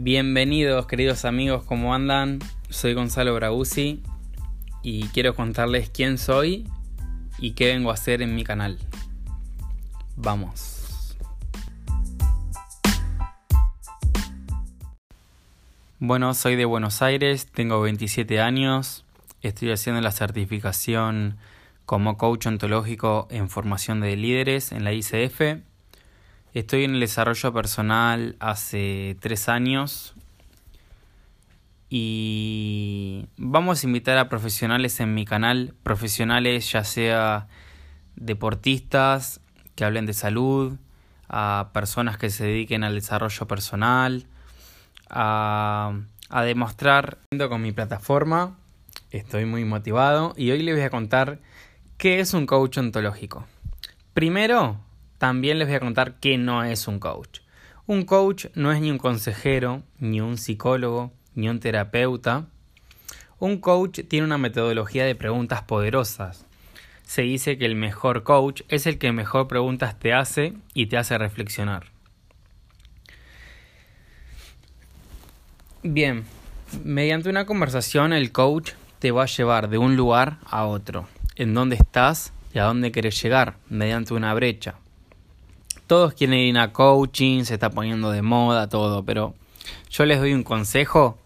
Bienvenidos queridos amigos, ¿cómo andan? Soy Gonzalo Braguzzi y quiero contarles quién soy y qué vengo a hacer en mi canal. Vamos. Bueno, soy de Buenos Aires, tengo 27 años, estoy haciendo la certificación como coach ontológico en formación de líderes en la ICF Estoy en el desarrollo personal hace tres años y vamos a invitar a profesionales en mi canal, profesionales ya sea deportistas que hablen de salud, a personas que se dediquen al desarrollo personal, a, a demostrar con mi plataforma. Estoy muy motivado y hoy les voy a contar qué es un coach ontológico. Primero, también les voy a contar qué no es un coach. Un coach no es ni un consejero, ni un psicólogo, ni un terapeuta. Un coach tiene una metodología de preguntas poderosas. Se dice que el mejor coach es el que mejor preguntas te hace y te hace reflexionar. Bien, mediante una conversación el coach te va a llevar de un lugar a otro, en dónde estás y a dónde quieres llegar, mediante una brecha. Todos quieren ir a coaching, se está poniendo de moda todo, pero yo les doy un consejo.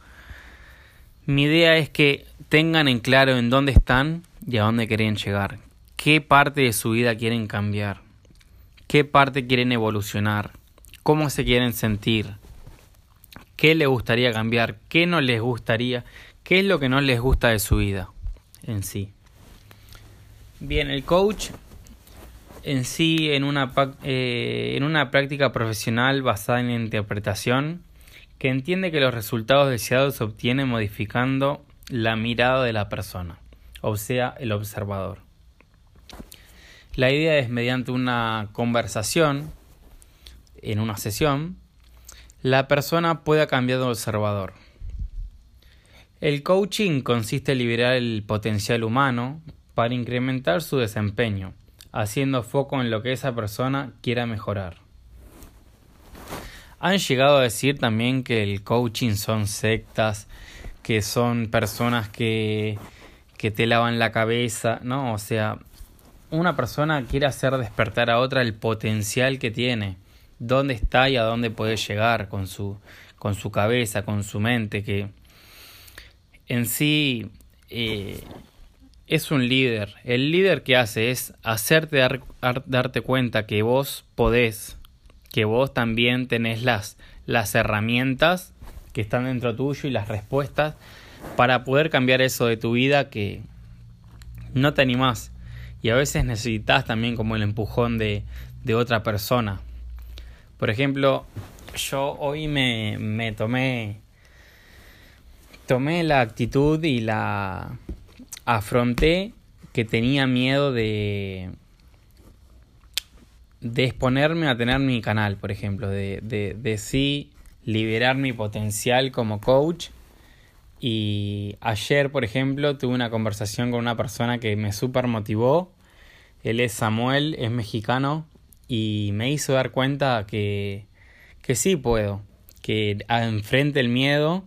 Mi idea es que tengan en claro en dónde están y a dónde quieren llegar. ¿Qué parte de su vida quieren cambiar? ¿Qué parte quieren evolucionar? ¿Cómo se quieren sentir? ¿Qué les gustaría cambiar? ¿Qué no les gustaría? ¿Qué es lo que no les gusta de su vida en sí? Bien, el coach en sí en una, eh, una práctica profesional basada en la interpretación que entiende que los resultados deseados se obtienen modificando la mirada de la persona, o sea, el observador. La idea es mediante una conversación, en una sesión, la persona pueda cambiar de observador. El coaching consiste en liberar el potencial humano para incrementar su desempeño haciendo foco en lo que esa persona quiera mejorar. Han llegado a decir también que el coaching son sectas, que son personas que, que te lavan la cabeza, ¿no? O sea, una persona quiere hacer despertar a otra el potencial que tiene, dónde está y a dónde puede llegar con su, con su cabeza, con su mente, que en sí eh, es un líder. El líder que hace es hacerte darte cuenta que vos podés, que vos también tenés las, las herramientas que están dentro tuyo y las respuestas para poder cambiar eso de tu vida que no te animás. Y a veces necesitas también como el empujón de, de otra persona. Por ejemplo, yo hoy me, me tomé tomé la actitud y la afronté que tenía miedo de exponerme a tener mi canal, por ejemplo, de, de, de sí liberar mi potencial como coach. Y ayer, por ejemplo, tuve una conversación con una persona que me super motivó. Él es Samuel, es mexicano y me hizo dar cuenta que, que sí puedo, que enfrente el miedo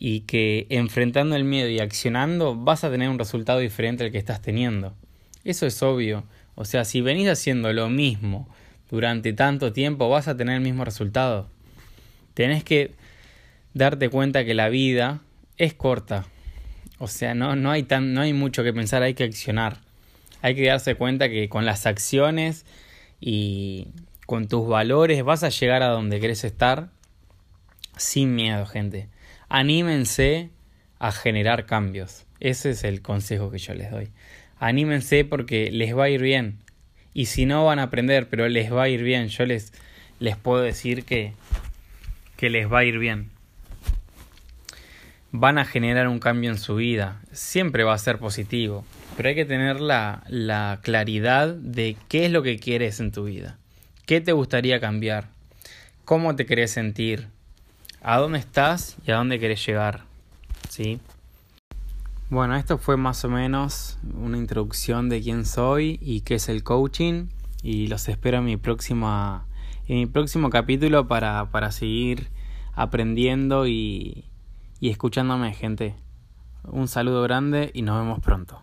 y que enfrentando el miedo y accionando vas a tener un resultado diferente al que estás teniendo. Eso es obvio. O sea, si venís haciendo lo mismo durante tanto tiempo, vas a tener el mismo resultado. Tenés que darte cuenta que la vida es corta. O sea, no, no, hay tan, no hay mucho que pensar, hay que accionar. Hay que darse cuenta que con las acciones y con tus valores vas a llegar a donde querés estar sin miedo, gente anímense a generar cambios. Ese es el consejo que yo les doy. Anímense porque les va a ir bien. Y si no van a aprender, pero les va a ir bien, yo les, les puedo decir que, que les va a ir bien. Van a generar un cambio en su vida. Siempre va a ser positivo. Pero hay que tener la, la claridad de qué es lo que quieres en tu vida. ¿Qué te gustaría cambiar? ¿Cómo te querés sentir? A dónde estás y a dónde querés llegar. ¿Sí? Bueno, esto fue más o menos una introducción de quién soy y qué es el coaching. Y los espero en mi próxima. En mi próximo capítulo para, para seguir aprendiendo y, y escuchándome, gente. Un saludo grande y nos vemos pronto.